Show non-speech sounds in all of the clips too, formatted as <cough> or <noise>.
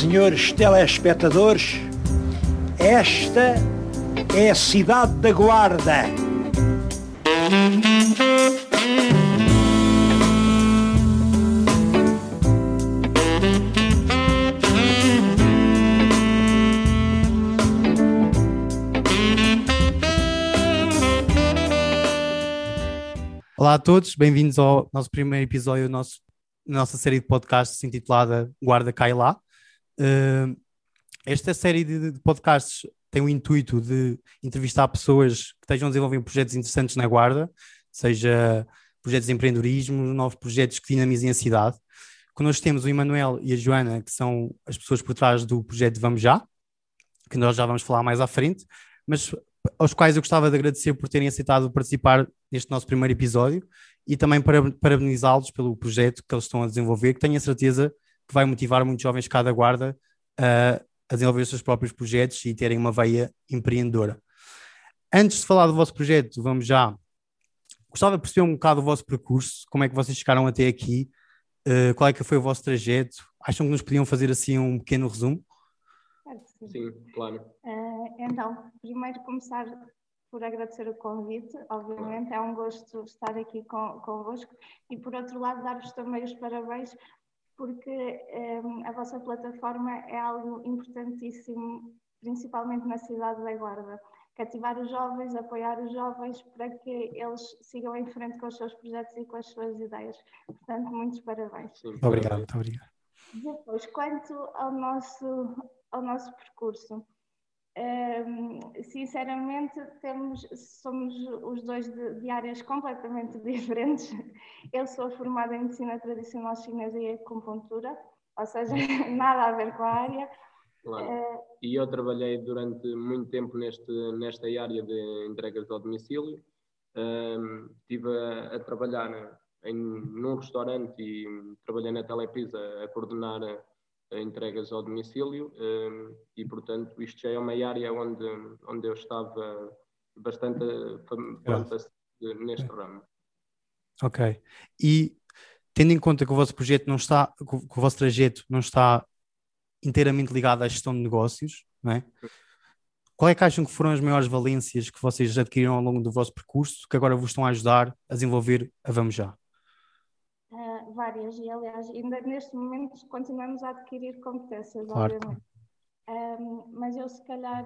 senhores telespectadores, esta é a cidade da Guarda. Olá a todos, bem-vindos ao nosso primeiro episódio da nossa série de podcasts intitulada Guarda Cai Lá. Uh, esta série de, de, podcasts tem o intuito de entrevistar pessoas que estejam a desenvolver projetos interessantes na Guarda, seja projetos de empreendedorismo, novos projetos que dinamizem a cidade. Connosco temos o Emanuel e a Joana, que são as pessoas por trás do projeto Vamos Já, que nós já vamos falar mais à frente, mas aos quais eu gostava de agradecer por terem aceitado participar neste nosso primeiro episódio e também para parabenizá-los pelo projeto que eles estão a desenvolver, que tenho a certeza que vai motivar muitos jovens de cada guarda a, a desenvolver os seus próprios projetos e terem uma veia empreendedora. Antes de falar do vosso projeto, vamos já. Gostava de perceber um bocado o vosso percurso, como é que vocês chegaram até aqui, uh, qual é que foi o vosso trajeto. Acham que nos podiam fazer assim um pequeno resumo? Sim, claro. Uh, então, primeiro começar por agradecer o convite, obviamente, é um gosto estar aqui com, convosco e, por outro lado, dar-vos também os parabéns, porque um, eh, a vossa plataforma é algo importantíssimo, principalmente na cidade da Guarda. Cativar os jovens, apoiar os jovens para que eles sigam em frente com os seus projetos e com as suas ideias. Portanto, muitos parabéns. Obrigado, muito obrigado. Depois, quanto ao nosso, ao nosso percurso, um, sinceramente, temos, somos os dois de, de, áreas completamente <laughs> diferentes. Eu sou formada em medicina tradicional chinesa e acupuntura, ou seja, <laughs> nada a ver com a área. Claro. Uh, e eu trabalhei durante muito tempo neste, nesta área de entregas ao domicílio. Um, estive a, a trabalhar em, num restaurante e trabalhei na Telepisa a coordenar entregas ao domicílio hum, e, portanto, isto já é uma área onde, onde eu estava bastante pronto neste ramo. Ok. E tendo em conta que o vosso projeto não está, que o vosso trajeto não está inteiramente ligado à gestão de negócios, não é? Qual é que acham que foram as maiores valências que vocês adquiriram ao longo do vosso percurso que agora vos estão a ajudar a desenvolver a Vamos Já? Várias, e aliás, ainda neste momento continuamos a adquirir competências, claro. obviamente. Um, mas eu, se calhar,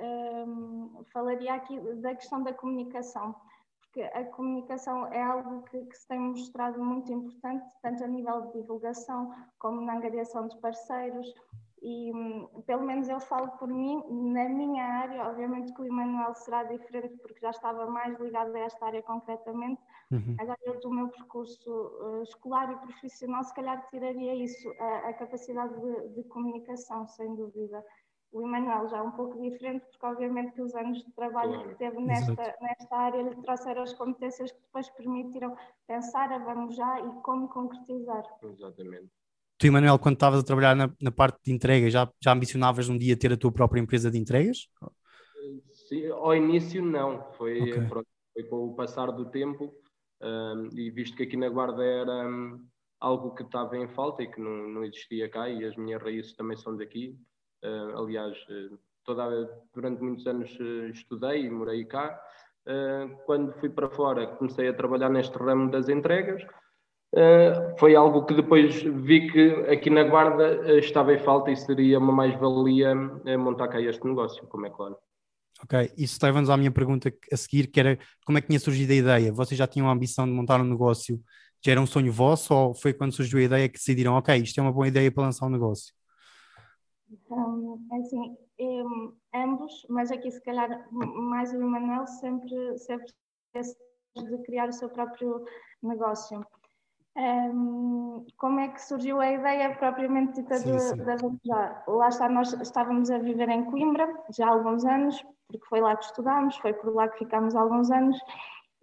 um, falaria aqui da questão da comunicação, porque a comunicação é algo que, que, se tem mostrado muito importante, tanto a nível de divulgação como na angariação de parceiros, e hum, pelo menos eu falo por mim, na minha área, obviamente que o Emanuel será diferente porque já estava mais ligado a esta área concretamente. Uhum. Agora eu do meu percurso uh, escolar e profissional, se calhar tiraria isso, a, a capacidade de, de, comunicação, sem dúvida. O Emanuel já é um pouco diferente, porque obviamente que os anos de trabalho claro. que teve nesta, nesta área lhe trouxeram as competências que depois permitiram pensar a vamos já e como concretizar. Exatamente. Tu, Emanuel, quando estavas a trabalhar na, na, parte de entrega, já, já ambicionavas um dia ter a tua própria empresa de entregas? Sim, ao início não, foi, okay. pronto, foi com o passar do tempo um, e visto que aqui na Guarda era um, algo que estava em falta e que não, não existia cá e as minhas raízes também são daqui. Uh, aliás, toda, durante muitos anos uh, estudei e morei cá. Uh, quando fui para fora comecei a trabalhar neste ramo das entregas Uh, foi algo que depois vi que aqui na Guarda uh, estava em falta e seria uma mais-valia montar cá este negócio, como é claro. Ok, isso leva-nos à minha pergunta a seguir, que era como é que tinha surgido a ideia? Vocês já tinham a ambição de montar um negócio? Já era um sonho vosso ou foi quando surgiu a ideia que decidiram, ok, isto é uma boa ideia para lançar um negócio? Um, é assim, ambos, mas aqui se calhar mais o Emanuel sempre, sempre de criar o seu próprio negócio. Um, como é que surgiu a ideia propriamente dita da Vamos Lá está, nós estávamos a viver em Coimbra já há alguns anos, porque foi lá que estudámos, foi por lá que ficámos há alguns anos,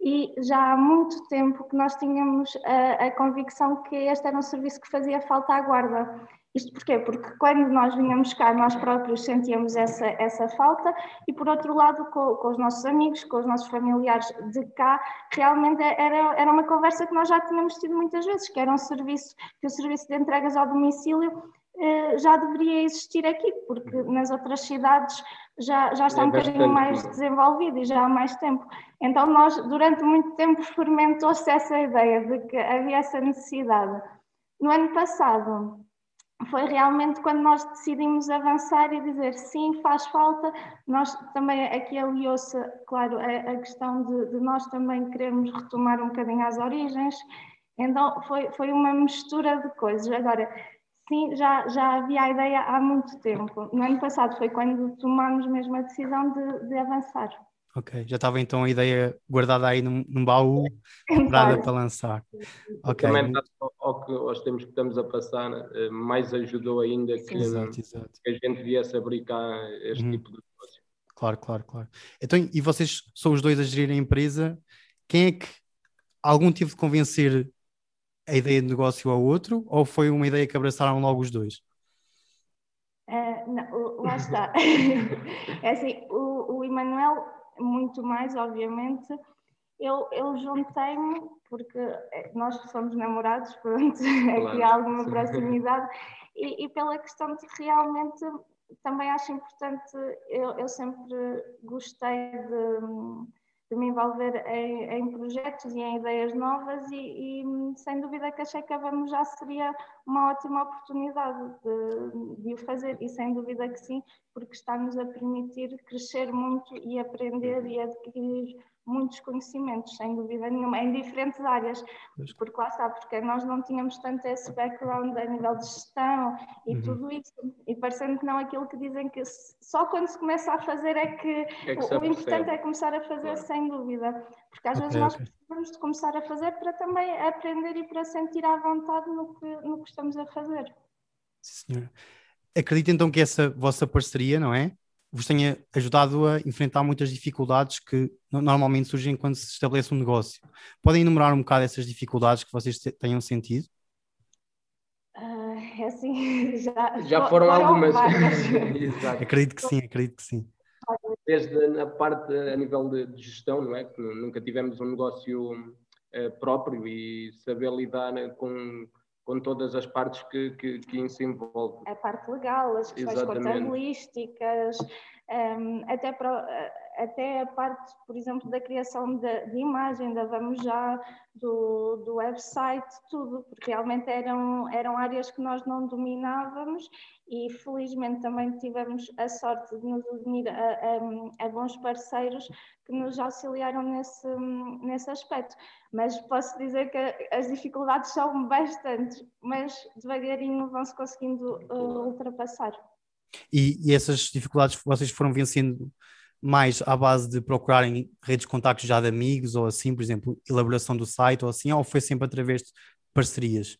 e já há muito tempo que nós tínhamos a, a convicção que este era um serviço que fazia falta à guarda. Isto porquê? Porque quando nós vinhamos cá, nós próprios sentíamos essa, essa falta e, por outro lado, com, com, os nossos amigos, com os nossos familiares de cá, realmente era, era uma conversa que nós já tínhamos tido muitas vezes, que era um serviço, que o serviço de entregas ao domicílio eh, já deveria existir aqui, porque nas outras cidades já, já está é um bocadinho mais desenvolvido e já há mais tempo. Então, nós, durante muito tempo, experimentou-se essa ideia de que havia essa necessidade. No ano passado, foi realmente quando nós decidimos avançar e dizer sim, faz falta. Nós também aqui aliou-se, claro, a, a questão de, de, nós também queremos retomar um bocadinho as origens. Então, foi, foi uma mistura de coisas. Agora, Sim, já, já havia a ideia há muito tempo. No ano passado foi quando tomámos mesmo a decisão de, de avançar. Ok, já estava então a ideia guardada aí num, num baú, <laughs> preparada para lançar. Ok. Também ao que aos tempos que estamos a passar, eh, mais ajudou ainda que, exato, exato. que a gente viesse abrir cá este uhum. tipo de negócio. Claro, claro, claro. Então, e vocês são os dois a gerir a empresa, quem é que algum tive de convencer a ideia de negócio ao outro ou foi uma ideia que abraçaram logo os dois? Uh, não, lá está. <laughs> é assim, o, o Emanuel, muito mais, obviamente, eu, eu juntei-me, porque eh, nós somos namorados, pronto, <laughs> claro. aqui há alguma proximidade, e, e, pela questão de realmente também acho importante, eu, eu sempre gostei de de me envolver em, em, projetos e em ideias novas e, e, sem dúvida que a Vamos já seria uma ótima oportunidade de, de, o fazer e sem dúvida que sim, porque está-nos a permitir crescer muito e aprender e adquirir muitos conhecimentos, sem dúvida nenhuma, em diferentes áreas, porque lá está, porque nós não tínhamos tanto esse background a nível de gestão e uhum. tudo isso, e parecendo que não aquilo que dizem que só quando se começa a fazer é que, é que o, o importante é começar a fazer claro. sem dúvida, porque às okay, vezes nós okay. precisamos de começar a fazer para também aprender e para sentir à vontade no que, no que estamos a fazer. Sim, senhora. Acredito então que essa vossa parceria, não é? Vos tenha ajudado a enfrentar muitas dificuldades que normalmente surgem quando se estabelece um negócio. Podem enumerar um bocado essas dificuldades que vocês tenham sentido? Uh, é assim, <laughs> já, já foram, foram algumas. <laughs> acredito que sim, acredito que sim. Desde a parte a nível de, gestão, não é? Que nunca tivemos um negócio uh, próprio e saber lidar com com todas as partes que, que, que isso envolve. A parte legal, as questões contabilísticas, um, até, para, até a parte, por exemplo, da criação de, de, imagem, da Vamos Já, do, do website, tudo, porque realmente eram, eram áreas que nós não dominávamos e felizmente também tivemos a sorte de nos unir a, a, a bons parceiros que nos auxiliaram nesse, nesse aspecto. Mas posso dizer que as dificuldades são bastantes, mas devagarinho vão-se conseguindo uh, ultrapassar. E, e, essas dificuldades vocês foram vencendo mais à base de procurarem redes de contactos já de amigos ou assim, por exemplo, elaboração do site ou assim, ou foi sempre através de parcerias?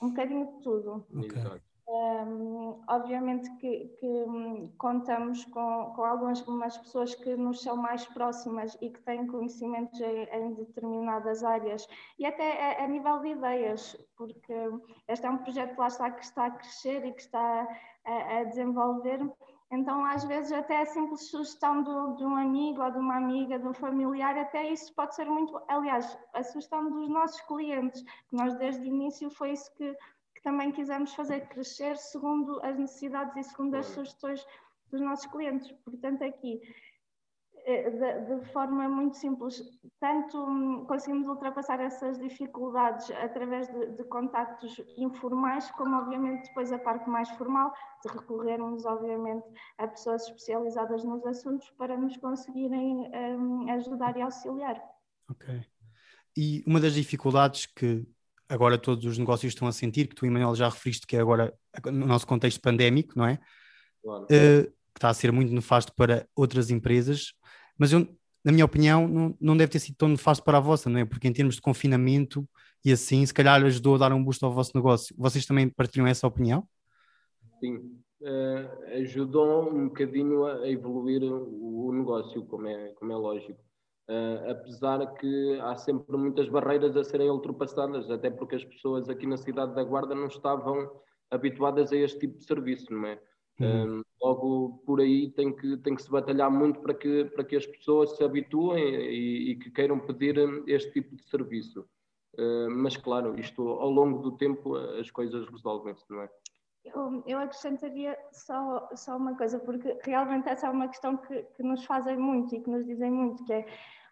Um bocadinho de tudo. Okay. Um, obviamente que, que um, contamos com, com, algumas pessoas que nos são mais próximas e que têm conhecimentos em, em determinadas áreas e até a, a, nível de ideias, porque este é um projeto lá está que está a crescer e que está a, a desenvolver. Então, às vezes, até a simples sugestão do, de um amigo ou de uma amiga, de um familiar, até isso pode ser muito. Aliás, a sugestão dos nossos clientes, que nós desde o início foi isso que também quisemos fazer crescer segundo as necessidades e segundo as sugestões dos nossos clientes. Portanto, aqui, de, de forma muito simples, tanto hum, conseguimos ultrapassar essas dificuldades através de, de contactos informais, como obviamente depois a parte mais formal, de recorrermos obviamente a pessoas especializadas nos assuntos para nos conseguirem um, ajudar e auxiliar. Ok. E uma das dificuldades que agora todos os negócios estão a sentir, que tu, Emanuel, já referiste que é agora no nosso contexto pandémico, não é? Claro. Uh, que está a ser muito nefasto para outras empresas, mas eu, na minha opinião, não, não deve ter sido tão nefasto para a vossa, não é? Porque em termos de confinamento e assim, se calhar ajudou a dar um boost ao vosso negócio. Vocês também partilham essa opinião? Sim, uh, ajudou um bocadinho a evoluir o, o negócio, como é, como é lógico. Uh, apesar que há sempre muitas barreiras a serem ultrapassadas, até porque as pessoas aqui na cidade da Guarda não estavam habituadas a este tipo de serviço, não é? Uhum. Uh, logo por aí tem que, tem que se batalhar muito para que, para que as pessoas se habituem e, e que queiram pedir este tipo de serviço. Uh, mas claro, isto ao longo do tempo as coisas resolvem-se, não é? Eu, eu acrescentaria só, só uma coisa, porque realmente essa é uma questão que, que nos fazem muito e que nos dizem muito, que é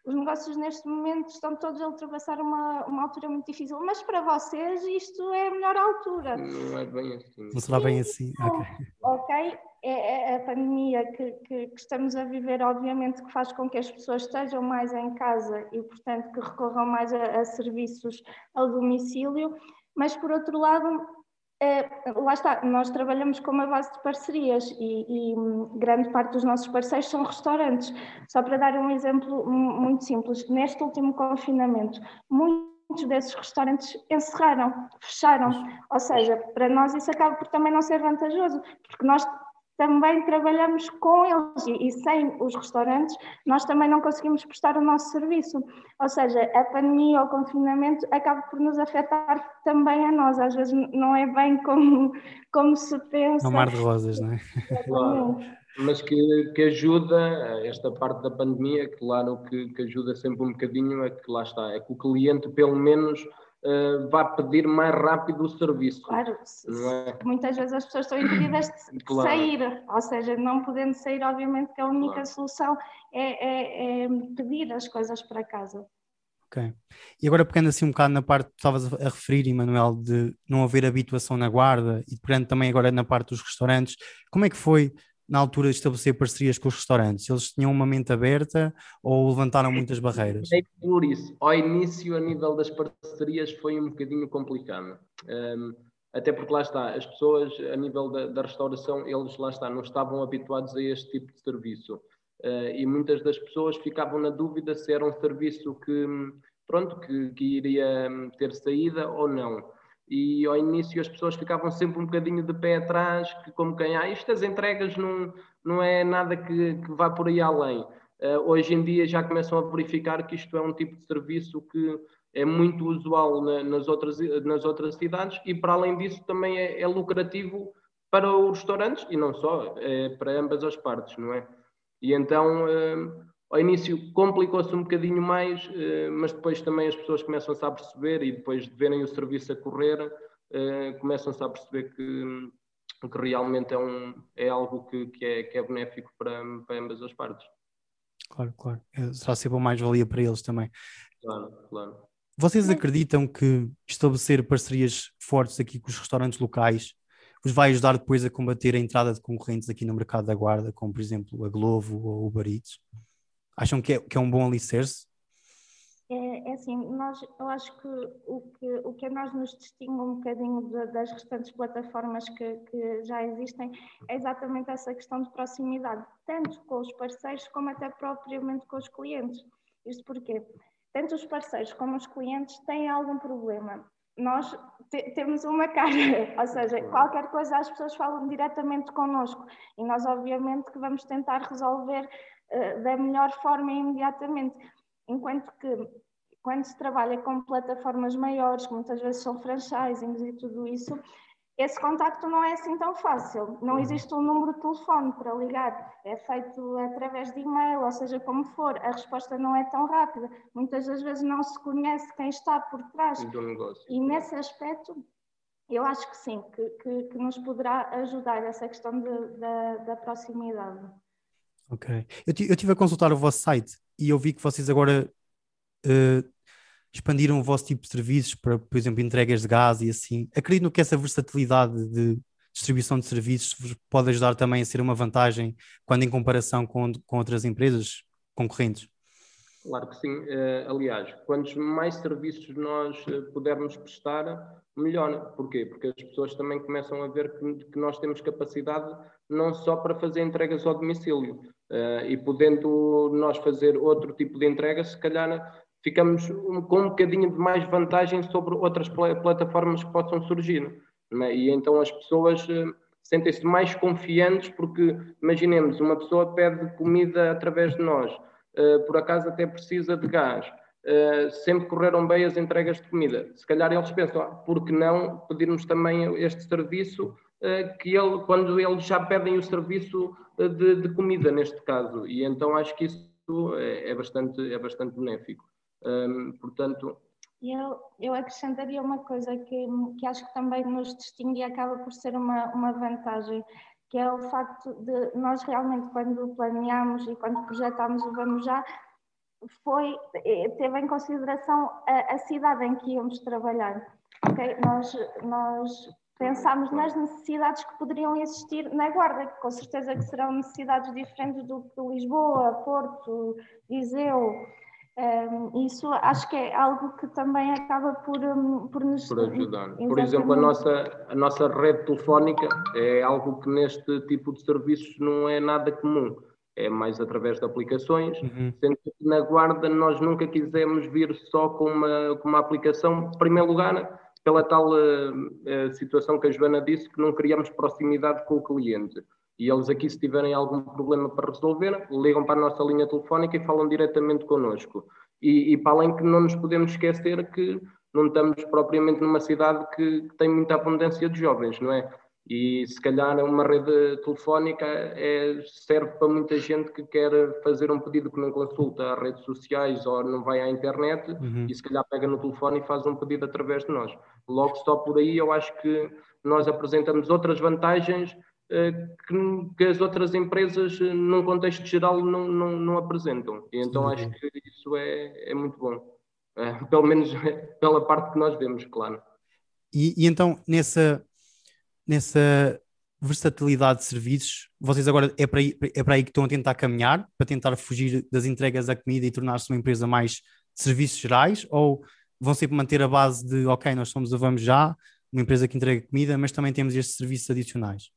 os negócios neste momento estão todos a ultrapassar uma, uma altura muito difícil, mas para vocês isto é a melhor altura. Não é bem assim. Não será bem assim. Ok. Ok, é, é a pandemia que, que, que, estamos a viver, obviamente, que faz com que as pessoas estejam mais em casa e, portanto, que recorram mais a, a serviços ao domicílio, mas, por outro lado, é, lá está, nós trabalhamos com uma base de parcerias e, e, grande parte dos nossos parceiros são restaurantes. Só para dar um exemplo muito simples, neste último confinamento, muitos desses restaurantes encerraram, fecharam. Ou seja, para nós isso acaba por também não ser vantajoso, porque nós também trabalhamos com eles e, e, sem os restaurantes nós também não conseguimos prestar o nosso serviço. Ou seja, a pandemia ou o confinamento acaba por nos afetar também a nós. Às vezes não é bem como, como se pensa. No mar de rosas, não é? Claro. Mas que, que ajuda, esta parte da pandemia, claro que, que ajuda sempre um bocadinho, é que lá está, é que o cliente pelo menos uh, vá pedir mais rápido o serviço. Claro, é? muitas vezes as pessoas estão impedidas <coughs> de claro. sair, ou seja, não podendo sair, obviamente que a única claro. solução é, é, é, pedir as coisas para casa. Ok. E agora pegando assim um bocado na parte que estavas a referir, Emanuel, de não haver habituação na guarda e pegando também agora na parte dos restaurantes, como é que foi na altura de estabelecer parcerias com os restaurantes? Eles tinham uma mente aberta ou levantaram muitas barreiras? É por isso. Ao início, a nível das parcerias, foi um bocadinho complicado. Um, até porque lá está, as pessoas, a nível da, da, restauração, eles lá está, não estavam habituados a este tipo de serviço. Uh, e muitas das pessoas ficavam na dúvida se era um serviço que, pronto, que, que iria ter saída ou não e ao início as pessoas ficavam sempre um bocadinho de pé atrás, que como quem, ah, isto as entregas não, não é nada que, que vá por aí além. Uh, hoje em dia já começam a verificar que isto é um tipo de serviço que é muito usual na, nas, outras, nas outras cidades e para além disso também é, é lucrativo para os restaurantes e não só, é para ambas as partes, não é? E então... Uh, ao início complicou-se um bocadinho mais, eh, mas depois também as pessoas começam-se a perceber e depois de verem o serviço a correr, eh, começam-se a perceber que, que realmente é, um, é algo que, que, é, que é benéfico para, para ambas as partes. Claro, claro. É, será sempre mais-valia para eles também. Claro, claro. Vocês acreditam que estabelecer parcerias fortes aqui com os restaurantes locais vos vai ajudar depois a combater a entrada de concorrentes aqui no mercado da guarda, como por exemplo a Glovo ou o Baritos? Acham que é, que é um bom alicerce? É, é assim, nós, eu acho que o, que o que a nós nos distingue um bocadinho das restantes plataformas que, que já existem é exatamente essa questão de proximidade, tanto com os parceiros como até propriamente com os clientes. Isto porque tanto os parceiros como os clientes têm algum problema. Nós te, temos uma cara, <laughs> ou seja, qualquer coisa as pessoas falam diretamente connosco e nós obviamente que vamos tentar resolver eh, da melhor forma imediatamente. Enquanto que quando se trabalha com plataformas maiores, que muitas vezes são franchisings e tudo isso, esse contacto não é assim tão fácil. Não uhum. existe um número de telefone para ligar, é feito através de e-mail, ou seja, como for, a resposta não é tão rápida. Muitas das vezes não se conhece quem está por trás. E nesse aspecto, eu acho que sim, que, que, que nos poderá ajudar essa questão de, da, da proximidade. Ok. Eu, estive a consultar o vosso site e eu vi que vocês agora uh, expandiram o vosso tipo de serviços para, por exemplo, entregas de gás e assim. Acredito que essa versatilidade de distribuição de serviços pode ajudar também a ser uma vantagem quando em comparação com, com outras empresas concorrentes. Claro que sim. Uh, aliás, quantos mais serviços nós uh, pudermos prestar, melhor. Porquê? Porque as pessoas também começam a ver que, que nós temos capacidade não só para fazer entregas ao domicílio, Uh, e podendo nós fazer outro tipo de entrega, se calhar ficamos com um bocadinho de mais vantagem sobre outras pl plataformas que possam surgir. É? E então as pessoas uh, sentem-se mais confiantes porque, imaginemos, uma pessoa pede comida através de nós, uh, por acaso até precisa de gás, sempre correram bem as entregas de comida. Se calhar eles pensam, ah, por que não pedirmos também este serviço que ele, quando eles já pedem o serviço de, de, comida neste caso e então acho que isso é, é bastante é bastante benéfico portanto Eu, eu acrescentaria uma coisa que, que acho que também nos distingue e acaba por ser uma, uma vantagem, que é o facto de nós realmente, quando planeamos e quando projetamos o Vamos Já, foi, eh, teve em consideração a, a cidade em que íamos trabalhar. Okay? Nós, nós pensámos nas necessidades que poderiam existir na Guarda, que com certeza que serão necessidades diferentes do que Lisboa, Porto, Viseu. Um, isso acho que é algo que também acaba por, um, por nos por ajudar. Exatamente. Por exemplo, a nossa, a nossa rede telefónica é algo que neste tipo de serviços não é nada comum. É mais através de aplicações, uhum. sendo que na Guarda nós nunca quisemos vir só com uma, com uma aplicação. Em primeiro lugar, pela tal uh, situação que a Joana disse, que não criamos proximidade com o cliente. E eles aqui, se tiverem algum problema para resolver, ligam para a nossa linha telefónica e falam diretamente connosco. E, e para além que não nos podemos esquecer que não estamos propriamente numa cidade que, que tem muita abundância de jovens, não é? E se calhar uma rede telefónica é, serve para muita gente que quer fazer um pedido que não consulta as redes sociais ou não vai à internet uhum. e se calhar pega no telefone e faz um pedido através de nós. Logo só por aí eu acho que nós apresentamos outras vantagens eh, que, as outras empresas, eh, num contexto geral, não, não, não apresentam. E então acho que isso é, é muito bom. É, <laughs> pelo menos <laughs> pela parte que nós vemos, claro. E, e então, nessa nessa versatilidade de serviços, vocês agora é para, aí, é para aí que estão a tentar caminhar, para tentar fugir das entregas da comida e tornar-se uma empresa mais de serviços gerais, ou vão sempre manter a base de, ok, nós somos a Vamos Já, uma empresa que entrega comida, mas também temos estes serviços adicionais?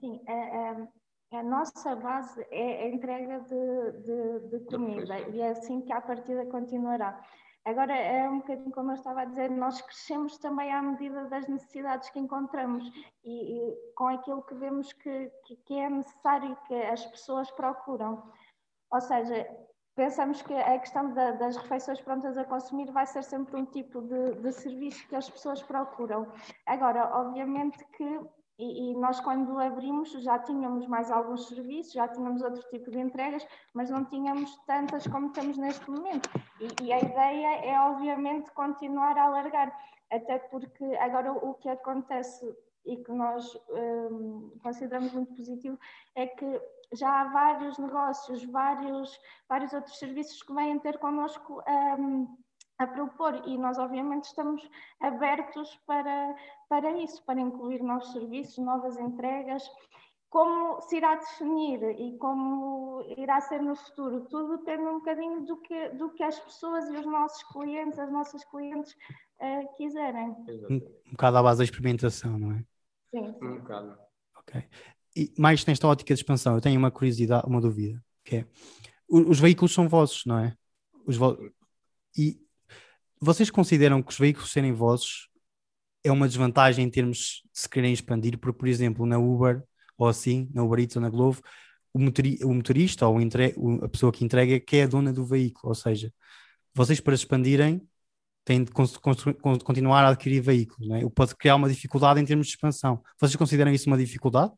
Sim, a, a, a nossa base é a entrega de, de, de comida e é assim que a partida continuará. Agora, é um bocadinho como eu estava a dizer, nós crescemos também à medida das necessidades que encontramos e, e com aquilo que vemos que, que, que é necessário que as pessoas procuram. Ou seja, pensamos que a questão da, das refeições prontas a consumir vai ser sempre um tipo de, de serviço que as pessoas procuram. Agora, obviamente que e, e, nós, quando abrimos, já tínhamos mais alguns serviços, já tínhamos outro tipo de entregas, mas não tínhamos tantas como temos neste momento. E, e a ideia é, obviamente, continuar a alargar, até porque agora o que acontece e que nós um, consideramos muito positivo é que já há vários negócios, vários, vários outros serviços que vêm ter connosco. Um, a propor e nós obviamente estamos abertos para, para isso, para incluir novos serviços, novas entregas. Como se irá definir e como irá ser no futuro, tudo depende um bocadinho do que, do que as pessoas e os nossos clientes, as nossas clientes uh, quiserem. Um, um bocado à base da experimentação, não é? Sim, sim. Um bocado. Ok. E mais nesta ótica de expansão, eu tenho uma curiosidade, uma dúvida, que é, os veículos são vossos, não é? Os vo... E vocês consideram que os veículos serem vossos é uma desvantagem em termos de se querem expandir? Porque, por exemplo, na Uber ou assim, na Uber Eats ou na Glovo, o, motori o motorista ou a pessoa que entrega que é a dona do veículo. Ou seja, vocês para expandirem têm de continuar a adquirir veículos, não é? o pode criar uma dificuldade em termos de expansão. Vocês consideram isso uma dificuldade?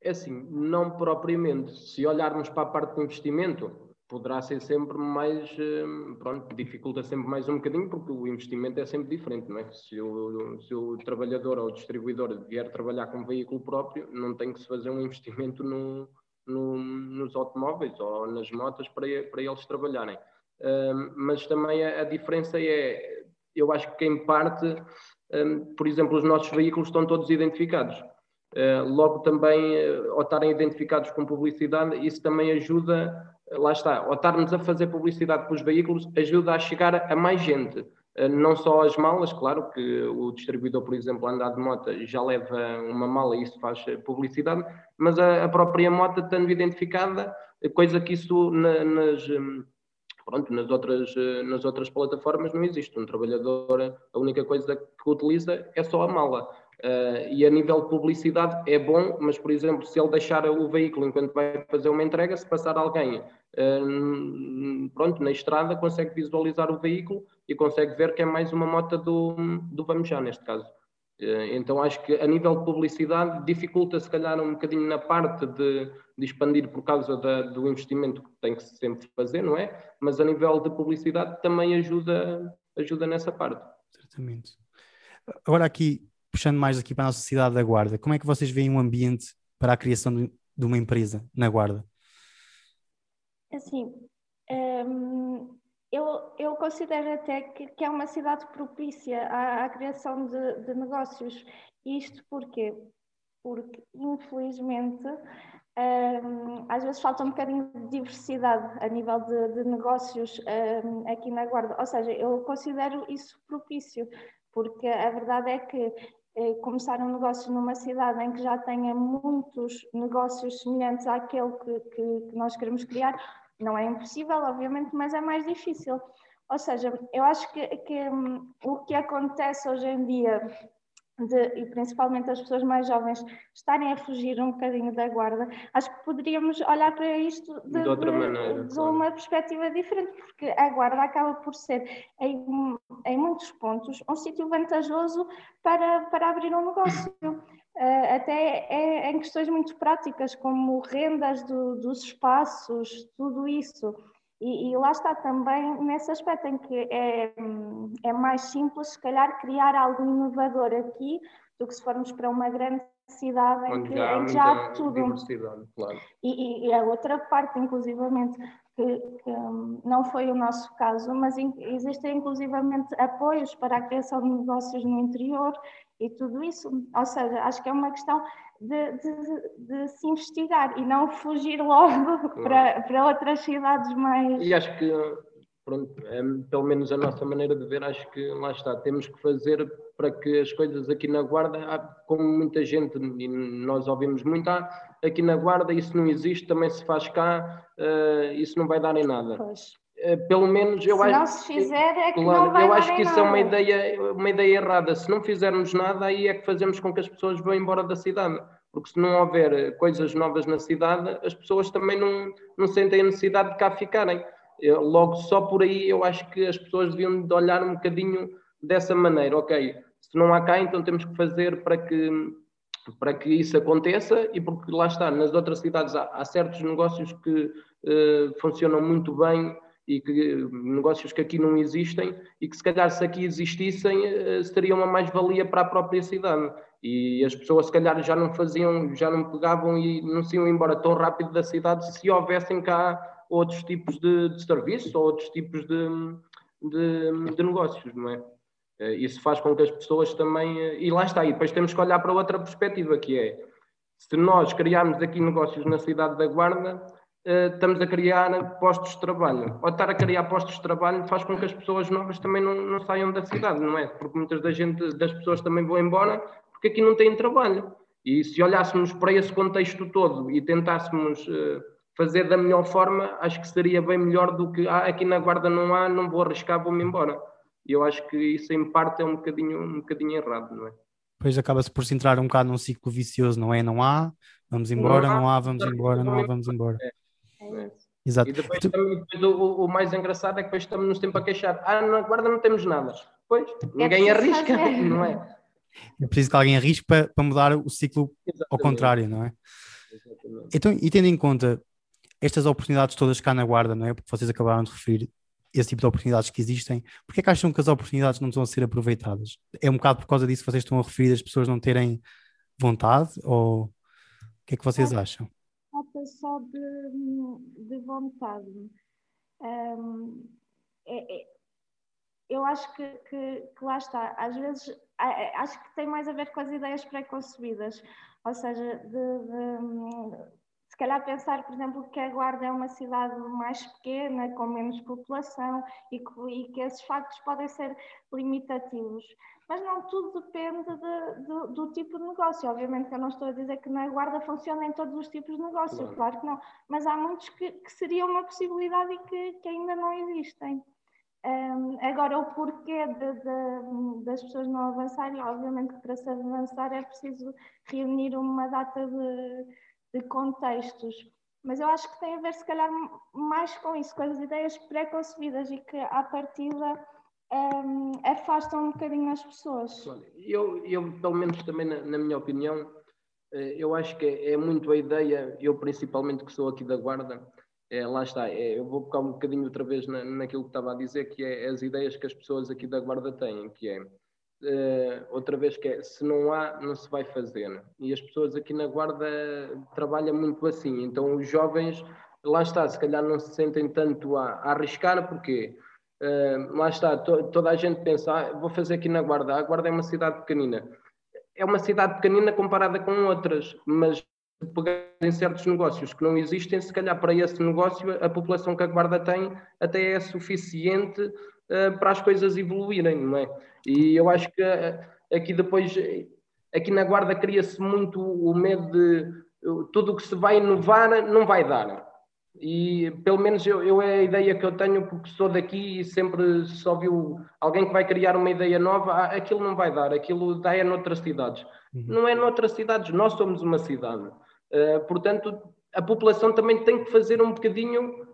É assim, não propriamente. Se olharmos para a parte do investimento, poderá ser sempre mais, hum, pronto, dificulta sempre mais um bocadinho, porque o investimento é sempre diferente, não é? Se o, se o trabalhador ou o distribuidor vier trabalhar com um veículo próprio, não tem que se fazer um investimento no, no, nos automóveis ou nas motas para, para eles trabalharem. Mas também a, a, diferença é, eu acho que em parte, um, por exemplo, os nossos veículos estão todos identificados. Uh, logo também, uh, ao estarem identificados com publicidade, isso também ajuda lá está, ao estarmos a fazer publicidade para os veículos, ajuda a chegar a mais gente. Eh, não só as malas, claro que o distribuidor, por exemplo, andar de moto já leva uma mala e isso faz publicidade, mas a, própria moto estando identificada, coisa que isso na, nas, hum, pronto, nas, outras, eh, nas outras plataformas não existe. Um trabalhador, a única coisa que utiliza é só a mala. Uh, e a nível de publicidade é bom, mas, por exemplo, se ele deixar o veículo enquanto vai fazer uma entrega, se passar alguém uh, pronto, na estrada, consegue visualizar o veículo e consegue ver que é mais uma moto do, do Vamos Já, neste caso. Eh, então acho que a nível de publicidade dificulta se calhar um bocadinho na parte de, de expandir por causa da, do investimento que tem que se sempre fazer, não é? Mas a nível de publicidade também ajuda, ajuda nessa parte. Certamente. Agora aqui, puxando mais aqui para a nossa cidade da Guarda, como é que vocês veem um ambiente para a criação de, de uma empresa na Guarda? Assim, hum, eu, eu considero até que, que, é uma cidade propícia à, à criação de, de, negócios. Isto porquê? Porque, infelizmente, um, às vezes falta um bocadinho de diversidade a nível de, de negócios um, aqui na Guarda. Ou seja, eu considero isso propício, porque a verdade é que eh, começar um negócio numa cidade em que já tenha muitos negócios semelhantes àquele que, que, que nós queremos criar, não é impossível, obviamente, mas é mais difícil. Ou seja, eu acho que, que um, o que acontece hoje em dia, de, e principalmente as pessoas mais jovens, estarem a fugir um bocadinho da guarda, acho que poderíamos olhar para isto de, de outra maneira, de, uma perspectiva diferente, porque a guarda acaba por ser, em, em muitos pontos, um sítio vantajoso para, para abrir um negócio. Uh, até é, em questões muito práticas, como rendas do, dos espaços, tudo isso. E, e, lá está também nesse aspecto em que é, é mais simples, se calhar, criar algo inovador aqui do que se formos para uma grande cidade em que, já, em que já há tudo. Claro. E, e, a outra parte, inclusivamente, que, que um, não foi o nosso caso, mas in, existem inclusivamente apoios para a criação de negócios no interior e tudo isso. Ou seja, acho que é uma questão de, de, de se investigar e não fugir logo <laughs> para, para outras cidades mais. E acho que, pronto, é, pelo menos a nossa maneira de ver, acho que lá está, temos que fazer para que as coisas aqui na Guarda, como muita gente, e nós ouvimos muito, ah, aqui na Guarda isso não existe, também se faz cá, uh, isso não vai dar em nada. Pois. Eh, pelo menos eu se acho não se fizer é que claro, não vai eu acho que isso nada. é uma ideia uma ideia errada. Se não fizermos nada aí é que fazemos com que as pessoas vão embora da cidade. Porque se não houver coisas novas na cidade as pessoas também não, não sentem a necessidade de cá ficarem. Eu, logo só por aí eu acho que as pessoas deviam de olhar um bocadinho dessa maneira. Ok se não há cá então temos que fazer para que para que isso aconteça e porque lá está nas outras cidades há, há certos negócios que funcionam muito bem e que negócios que aqui não existem e que se calhar se aqui existissem eh, seria uma mais-valia para a própria cidade e as pessoas se calhar já não faziam, já não pegavam e não se iam embora tão rápido da cidade se houvessem cá outros tipos de, de ou outros tipos de, de, de, negócios, não é? Eh, isso faz com que as pessoas também, eh, e lá está, e depois temos que olhar para outra perspectiva que é, se nós criarmos aqui negócios na cidade da Guarda, eh, estamos a criar postos de trabalho. Ou estar a criar postos de trabalho faz com que as pessoas novas também não, não saiam da cidade, não é? Porque muitas da gente, das pessoas também vão embora porque aqui não têm trabalho. E se olhássemos para esse contexto todo e tentássemos uh, fazer da melhor forma, acho que seria bem melhor do que ah, aqui na Guarda não há, não vou arriscar, vou-me embora. E eu acho que isso em parte é um bocadinho, um bocadinho errado, não é? Depois acaba-se por se entrar um bocado num ciclo vicioso, não é? Não há, vamos embora, não há, não há vamos embora, não há, vamos embora. É. É Exato. E depois, tu... também, depois o, o, mais engraçado é que depois estamos sempre a queixar. Ah, na guarda não temos nada. Pois, é ninguém arrisca, fazer. <laughs> não é? É preciso que alguém arrisque para, para mudar o ciclo Exatamente. ao contrário, não é? Exatamente. Então, e tendo em conta estas oportunidades todas cá na guarda, não é? Porque vocês acabaram de referir esse tipo de oportunidades que existem, porque é que acham que as oportunidades não estão a ser aproveitadas? É um bocado por causa disso que vocês estão a referir as pessoas não terem vontade ou o que é que vocês acham? Só de, de vontade. Um, é, é, eu acho que, que, que, lá está, às vezes acho que tem mais a ver com as ideias pré-concebidas, ou seja, de, de, se calhar pensar, por exemplo, que a Guarda é uma cidade mais pequena, com menos população e que, e que esses factos podem ser limitativos mas não tudo depende de, de, do tipo de negócio. Obviamente que eu não estou a dizer que na guarda funciona em todos os tipos de negócio, claro, claro que não, mas há muitos que, que seria uma possibilidade e que, que ainda não existem. Um, agora, o porquê de, de, das pessoas não avançarem, obviamente que para se avançar é preciso reunir uma data de, de contextos, mas eu acho que tem a ver, se calhar, mais com isso, com as ideias pré-concebidas e que, à partida, um, afastam um bocadinho as pessoas. Eu, eu pelo menos também na, na minha opinião, eh, eu acho que é, muito a ideia, eu principalmente que sou aqui da Guarda, é, lá está, é, eu vou focar um bocadinho outra vez na, naquilo que estava a dizer, que é as ideias que as pessoas aqui da Guarda têm, que é, uh, outra vez que é, se não há, não se vai fazer. E as pessoas aqui na Guarda trabalham muito assim, então os jovens, lá está, se calhar não se sentem tanto a, a arriscar, porque uh, lá está, to, toda a gente pensa, ah, vou fazer aqui na Guarda, a Guarda é uma cidade pequenina. É uma cidade pequenina comparada com outras, mas em certos negócios que não existem, se calhar para esse negócio a população que a Guarda tem até é suficiente para as coisas evoluírem, não é? E eu acho que uh, aqui depois, aqui na Guarda cria-se muito o medo de tudo o que se vai inovar não vai dar. E pelo menos eu, eu, é a ideia que eu tenho, porque sou daqui e sempre só viu alguém que vai criar uma ideia nova, ah, aquilo não vai dar, aquilo dá é noutras cidades. Uhum. Não é noutras cidades, nós somos uma cidade. Uh, portanto, a população também tem que fazer um bocadinho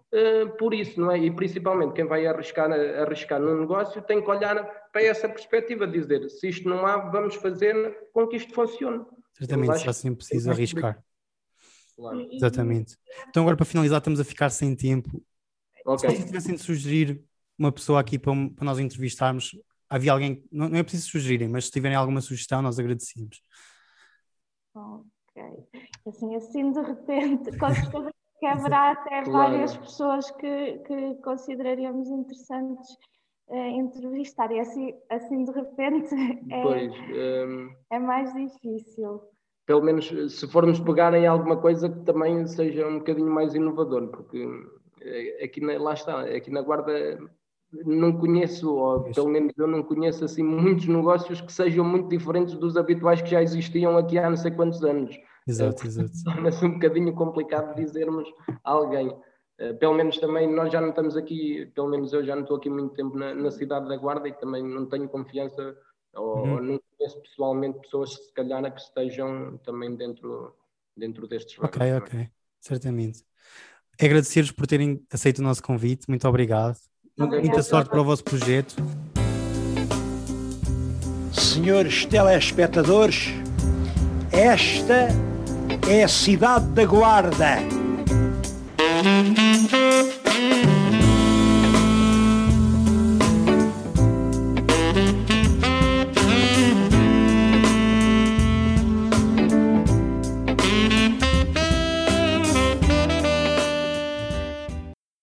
por isso, não é? E principalmente quem vai arriscar, arriscar no negócio tem que olhar para essa perspectiva, dizer se isto não há, vamos fazer com que isto funcione. Certamente, só assim precisa arriscar. Claro. Exatamente. Então, agora para finalizar, estamos a ficar sem tempo. Okay. Se vocês tivessem de sugerir uma pessoa aqui para, para nós entrevistarmos, havia alguém, não, não, é preciso sugerirem, mas se tiverem alguma sugestão, nós agradecemos. Ok. Assim, assim de repente, <laughs> com certeza que haverá até claro. várias pessoas que, que consideraríamos interessantes uh, entrevistar. E assim, assim de repente <laughs> é, pois, um... é mais difícil pelo menos se formos pegar em alguma coisa que também seja um bocadinho mais inovador, porque eh, aqui na, lá está, aqui na Guarda não conheço, ou pelo menos eu não conheço assim muitos negócios que sejam muito diferentes dos habituais que já existiam aqui há não sei quantos anos. Exato, <laughs> exato. Torna-se um bocadinho complicado dizermos a alguém. Eh, pelo menos também nós já não estamos aqui, pelo menos eu já não estou aqui muito tempo na, na cidade da Guarda e também não tenho confiança ou, uhum. não conheço pessoalmente pessoas que se calhar que estejam também dentro, dentro destes Ok, é? ok, certamente. Agradecer-vos por terem aceito o nosso convite, muito obrigado. obrigado. Muita sorte para o vosso projeto. Senhores telespectadores, esta é a cidade da Guarda.